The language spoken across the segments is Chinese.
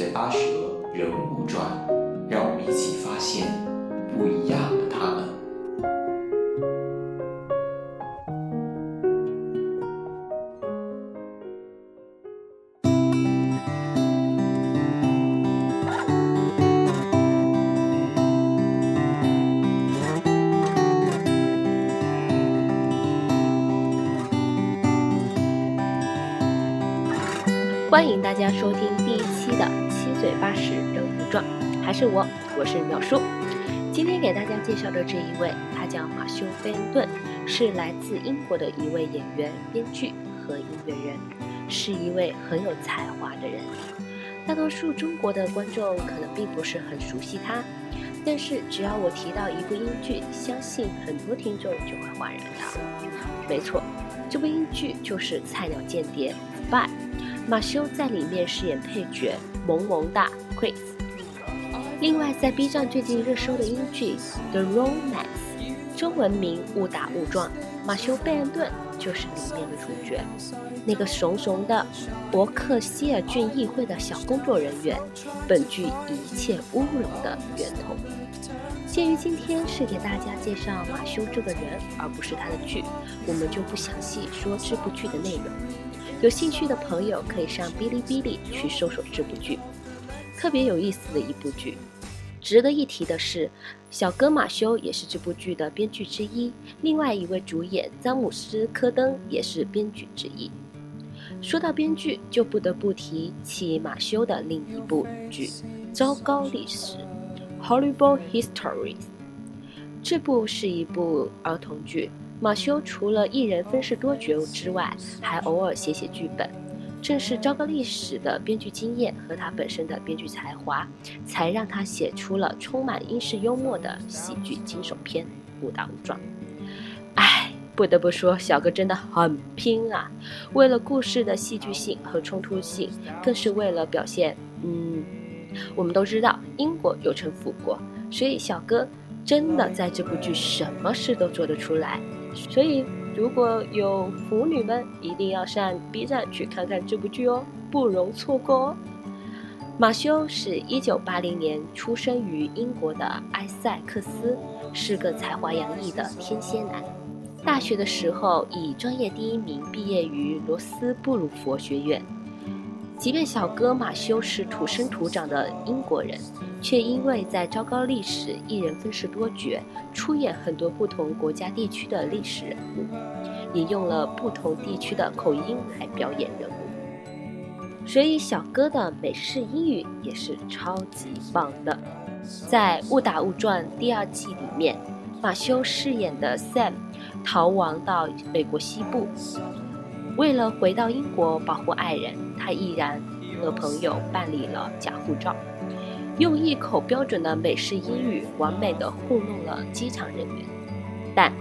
嘴八舌人物传，让我们一起发现不一样的他们。欢迎大家收听第一期的《嘴八舌人物传》，还是我，我是淼叔。今天给大家介绍的这一位，他叫马修·菲恩顿，是来自英国的一位演员、编剧和音乐人，是一位很有才华的人。大多数中国的观众可能并不是很熟悉他，但是只要我提到一部英剧，相信很多听众就会恍然大悟。没错，这部英剧就是《菜鸟间谍》Spy。马修在里面饰演配角萌萌哒 Chris。另外，在 B 站最近热搜的英剧《The Romance》，中文名《误打误撞》，马修贝恩顿就是里面的主角，那个怂怂的伯克希尔郡议会的小工作人员，本剧一切乌龙的源头。鉴于今天是给大家介绍马修这个人，而不是他的剧，我们就不详细说这部剧的内容。有兴趣的朋友可以上哔哩哔哩去搜索这部剧，特别有意思的一部剧。值得一提的是，小哥马修也是这部剧的编剧之一，另外一位主演詹姆斯·科登也是编剧之一。说到编剧，就不得不提起马修的另一部剧《糟糕历史》（Horrible Histories）。这部是一部儿童剧。马修除了一人分饰多角之外，还偶尔写写剧本。正是《糟糕历史》的编剧经验和他本身的编剧才华，才让他写出了充满英式幽默的喜剧惊悚片《误打误撞》。唉，不得不说，小哥真的很拼啊！为了故事的戏剧性和冲突性，更是为了表现……嗯，我们都知道英国又称腐国，所以小哥真的在这部剧什么事都做得出来。所以，如果有腐女们，一定要上 B 站去看看这部剧哦，不容错过哦。马修是一九八零年出生于英国的埃塞克斯，是个才华洋溢的天蝎男。大学的时候以专业第一名毕业于罗斯布鲁佛学院。即便小哥马修是土生土长的英国人。却因为在《糟糕历史》一人分饰多角，出演很多不同国家地区的历史人物，也用了不同地区的口音来表演人物，所以小哥的美式英语也是超级棒的。在《误打误撞》第二季里面，马修饰演的 Sam 逃亡到美国西部，为了回到英国保护爱人，他毅然和朋友办理了假护照。用一口标准的美式英语，完美的糊弄了机场人员，但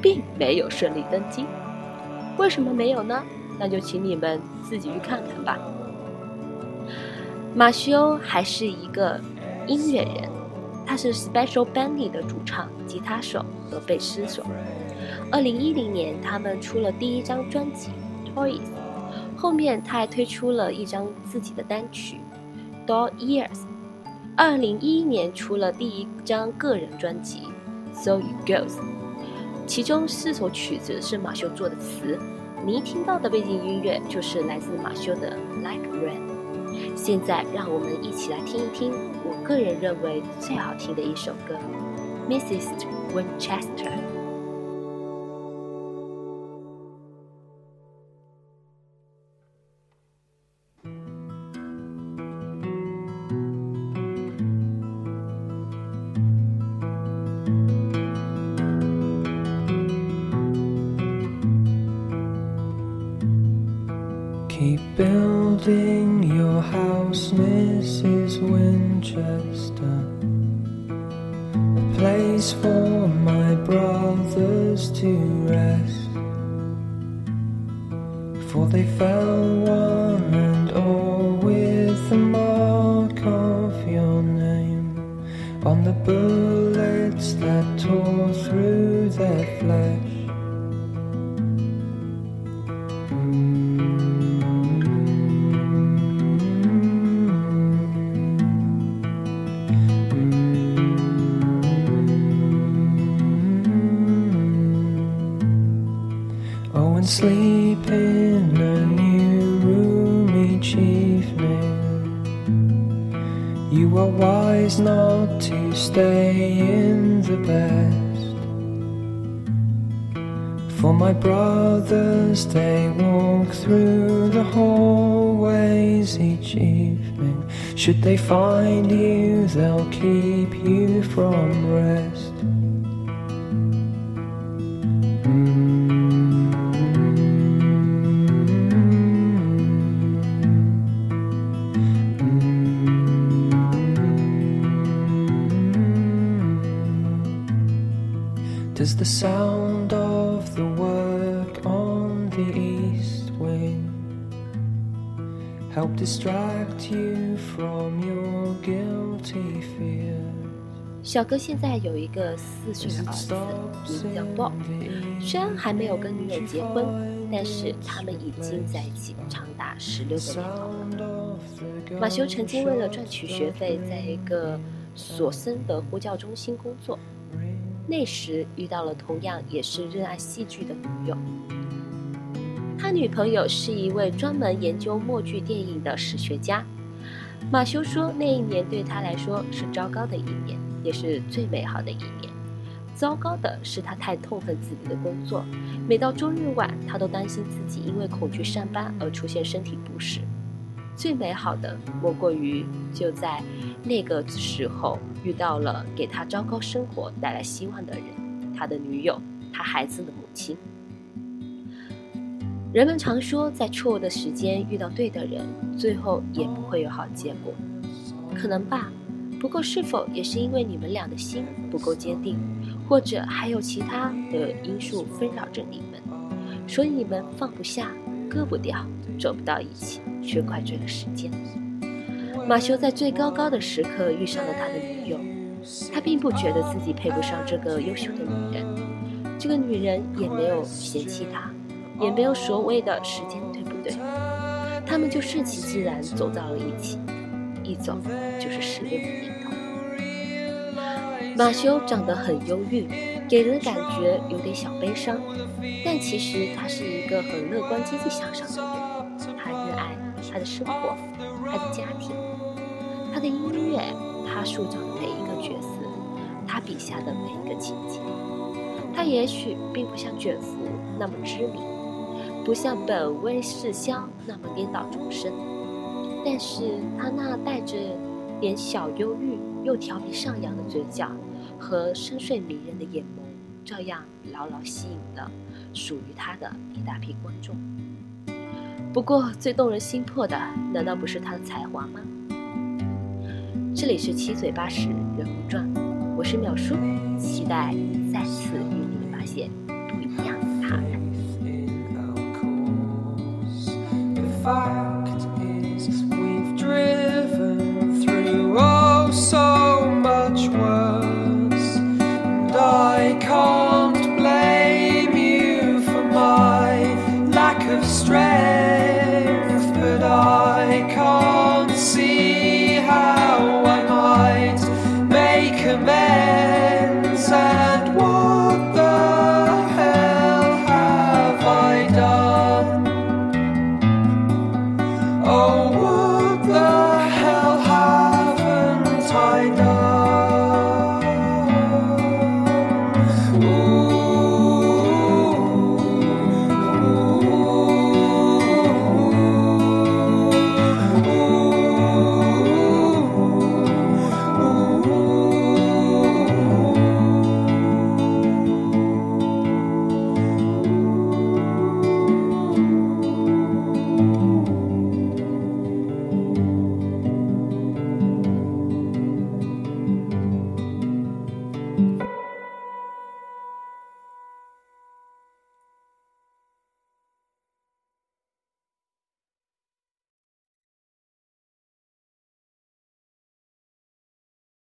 并没有顺利登机。为什么没有呢？那就请你们自己去看看吧。马修还是一个音乐人，他是 Special Band 的主唱、吉他手和贝斯手。二零一零年，他们出了第一张专辑《Toys》，后面他还推出了一张自己的单曲《Doll Years》。二零一一年出了第一张个人专辑《So It Goes》，其中四首曲子是马修做的词，你听到的背景音乐就是来自马修的《Like Rain》。现在让我们一起来听一听我个人认为最好听的一首歌，《Mrs. Winchester》。Mrs. Winchester. A place for my brothers to rest. For they fell one and all with the mark of your name on the bullets that tore through their flesh. Sleep in a new room each evening. You are wise not to stay in the best. For my brothers, they walk through the hallways each evening. Should they find you, they'll keep you from rest. Does the sound of the work on the east wing help distract you from your guilty fears? 小哥现在有一个四岁的儿子，名叫 Bob。虽然还没有跟女友结婚，但是他们已经在一起长达十六个年头了。马修曾经为了赚取学费，在一个索森的呼叫中心工作。那时遇到了同样也是热爱戏剧的女友，他女朋友是一位专门研究默剧电影的史学家。马修说，那一年对他来说是糟糕的一年，也是最美好的一年。糟糕的是他太痛恨自己的工作，每到周日晚，他都担心自己因为恐惧上班而出现身体不适。最美好的莫过于就在那个时候遇到了给他糟糕生活带来希望的人，他的女友，他孩子的母亲。人们常说，在错误的时间遇到对的人，最后也不会有好结果。可能吧，不过是否也是因为你们俩的心不够坚定，或者还有其他的因素纷扰着你们，所以你们放不下，割不掉，走不到一起，却怪罪了时间。马修在最高高的时刻遇上了他的女友，他并不觉得自己配不上这个优秀的女人，这个女人也没有嫌弃他。也没有所谓的时间对不对，他们就顺其自然走到了一起，一走就是十六年头。马修长得很忧郁，给人感觉有点小悲伤，但其实他是一个很乐观、积极向上的人。他的生活，他的家庭，他的音乐，他塑造的每一个角色，他笔下的每一个情节。他也许并不像卷福那么知名。不像本威世肖那么颠倒众生，但是他那带着点小忧郁又调皮上扬的嘴角和深邃迷人的眼眸，照样牢牢吸引了属于他的一大批观众。不过最动人心魄的，难道不是他的才华吗？这里是七嘴八舌人物传，我是淼叔，期待再次与你发现不一样的他。